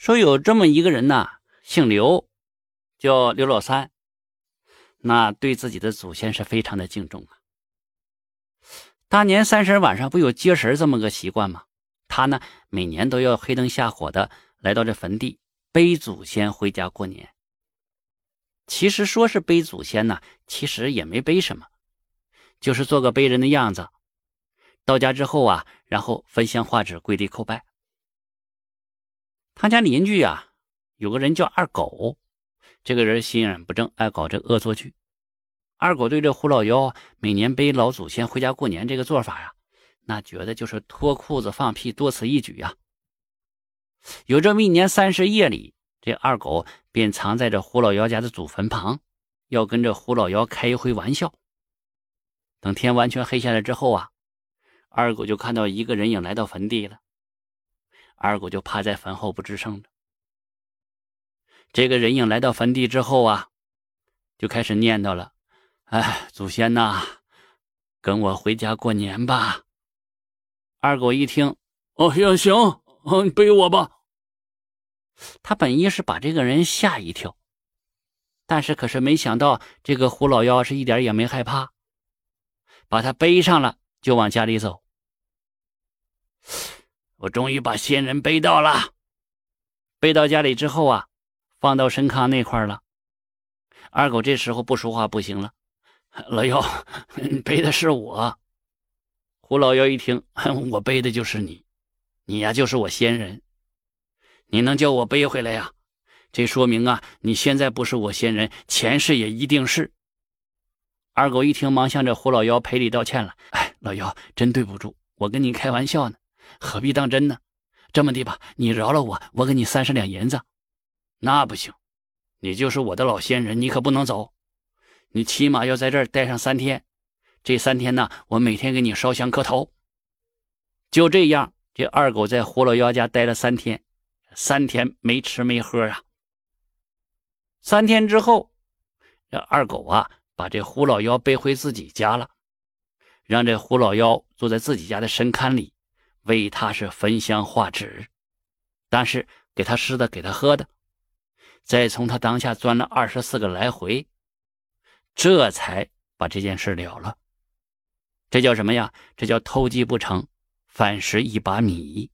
说有这么一个人呐，姓刘，叫刘老三，那对自己的祖先是非常的敬重啊。大年三十晚上不有接神这么个习惯吗？他呢，每年都要黑灯瞎火的来到这坟地背祖先回家过年。其实说是背祖先呢，其实也没背什么，就是做个背人的样子。到家之后啊，然后焚香画纸，跪地叩拜。他家邻居呀，有个人叫二狗，这个人心眼不正，爱搞这恶作剧。二狗对这胡老幺每年背老祖先回家过年这个做法呀，那觉得就是脱裤子放屁，多此一举呀。有这么一年三十夜里，这二狗便藏在这胡老幺家的祖坟旁，要跟这胡老幺开一回玩笑。等天完全黑下来之后啊，二狗就看到一个人影来到坟地了。二狗就趴在坟后不吱声的。这个人影来到坟地之后啊，就开始念叨了：“哎，祖先呐，跟我回家过年吧。”二狗一听：“哦，行行，你背我吧。”他本意是把这个人吓一跳，但是可是没想到这个胡老妖是一点也没害怕，把他背上了，就往家里走。我终于把仙人背到了，背到家里之后啊，放到深坑那块了。二狗这时候不说话不行了，老妖，背的是我。胡老妖一听，我背的就是你，你呀就是我仙人，你能叫我背回来呀？这说明啊，你现在不是我仙人，前世也一定是。二狗一听，忙向着胡老妖赔礼道歉了。哎，老妖，真对不住，我跟你开玩笑呢。何必当真呢？这么的吧，你饶了我，我给你三十两银子。那不行，你就是我的老仙人，你可不能走。你起码要在这儿待上三天。这三天呢，我每天给你烧香磕头。就这样，这二狗在胡老妖家待了三天，三天没吃没喝啊。三天之后，这二狗啊，把这胡老妖背回自己家了，让这胡老妖坐在自己家的神龛里。为他是焚香画纸，但是给他吃的，给他喝的，再从他裆下钻了二十四个来回，这才把这件事了了。这叫什么呀？这叫偷鸡不成反蚀一把米。